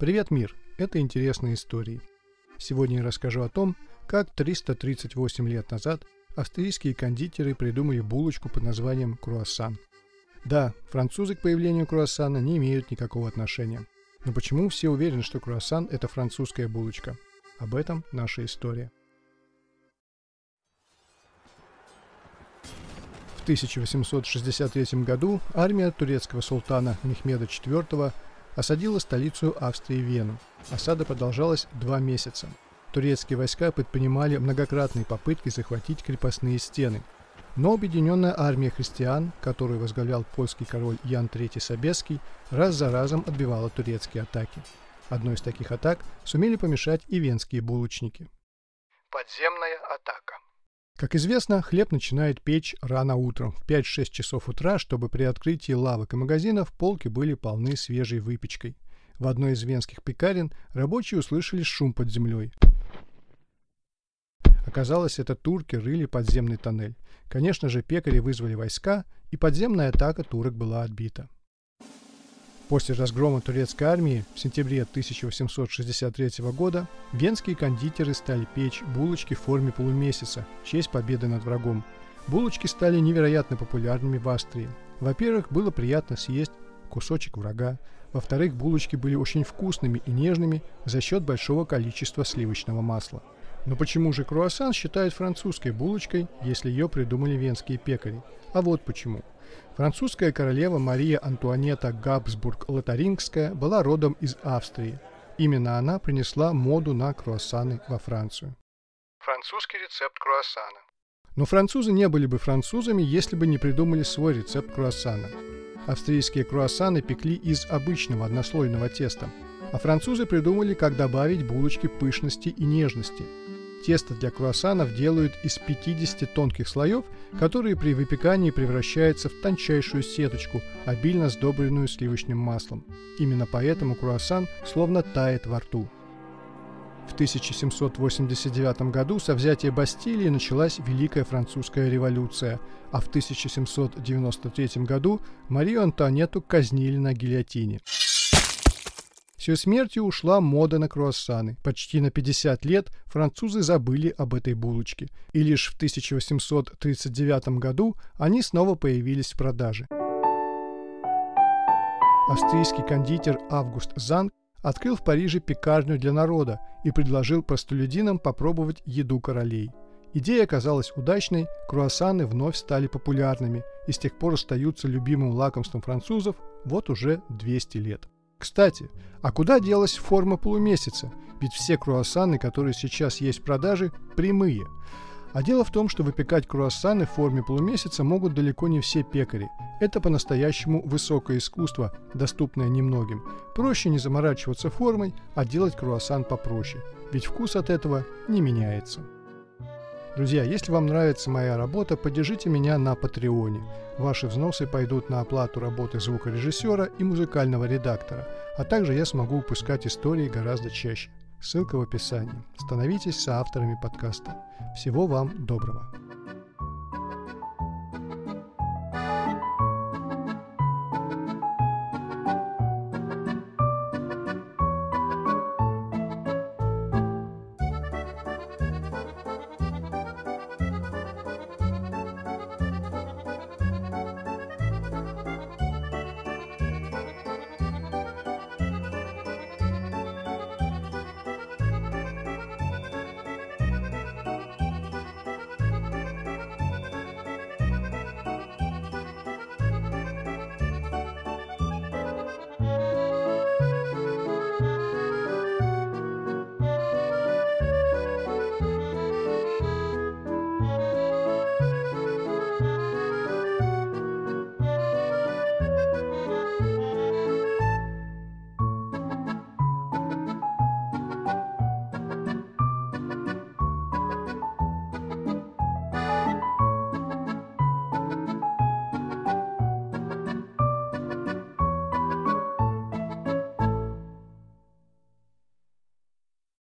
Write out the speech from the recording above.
Привет, мир! Это интересные истории. Сегодня я расскажу о том, как 338 лет назад австрийские кондитеры придумали булочку под названием круассан. Да, французы к появлению круассана не имеют никакого отношения. Но почему все уверены, что круассан – это французская булочка? Об этом наша история. В 1863 году армия турецкого султана Мехмеда IV осадила столицу Австрии Вену. Осада продолжалась два месяца. Турецкие войска предпринимали многократные попытки захватить крепостные стены. Но объединенная армия христиан, которую возглавлял польский король Ян III Собеский, раз за разом отбивала турецкие атаки. Одной из таких атак сумели помешать и венские булочники. Подземная атака. Как известно, хлеб начинает печь рано утром, в 5-6 часов утра, чтобы при открытии лавок и магазинов полки были полны свежей выпечкой. В одной из венских пекарен рабочие услышали шум под землей. Оказалось, это турки рыли подземный тоннель. Конечно же, пекари вызвали войска, и подземная атака турок была отбита. После разгрома турецкой армии в сентябре 1863 года венские кондитеры стали печь булочки в форме полумесяца в честь победы над врагом. Булочки стали невероятно популярными в Австрии. Во-первых, было приятно съесть кусочек врага. Во-вторых, булочки были очень вкусными и нежными за счет большого количества сливочного масла. Но почему же круассан считают французской булочкой, если ее придумали венские пекари? А вот почему. Французская королева Мария Антуанета Габсбург-Лотарингская была родом из Австрии. Именно она принесла моду на круассаны во Францию. Французский рецепт круассана. Но французы не были бы французами, если бы не придумали свой рецепт круассана. Австрийские круассаны пекли из обычного однослойного теста, а французы придумали, как добавить булочке пышности и нежности – Тесто для круассанов делают из 50 тонких слоев, которые при выпекании превращаются в тончайшую сеточку, обильно сдобренную сливочным маслом. Именно поэтому круассан словно тает во рту. В 1789 году со взятия Бастилии началась Великая Французская революция, а в 1793 году Марию Антуанетту казнили на гильотине. С ее смертью ушла мода на круассаны. Почти на 50 лет французы забыли об этой булочке. И лишь в 1839 году они снова появились в продаже. Австрийский кондитер Август Занг открыл в Париже пекарню для народа и предложил простолюдинам попробовать еду королей. Идея оказалась удачной, круассаны вновь стали популярными и с тех пор остаются любимым лакомством французов вот уже 200 лет. Кстати, а куда делась форма полумесяца? Ведь все круассаны, которые сейчас есть в продаже, прямые. А дело в том, что выпекать круассаны в форме полумесяца могут далеко не все пекари. Это по-настоящему высокое искусство, доступное немногим. Проще не заморачиваться формой, а делать круассан попроще. Ведь вкус от этого не меняется. Друзья, если вам нравится моя работа, поддержите меня на Патреоне. Ваши взносы пойдут на оплату работы звукорежиссера и музыкального редактора, а также я смогу выпускать истории гораздо чаще. Ссылка в описании. Становитесь соавторами подкаста. Всего вам доброго.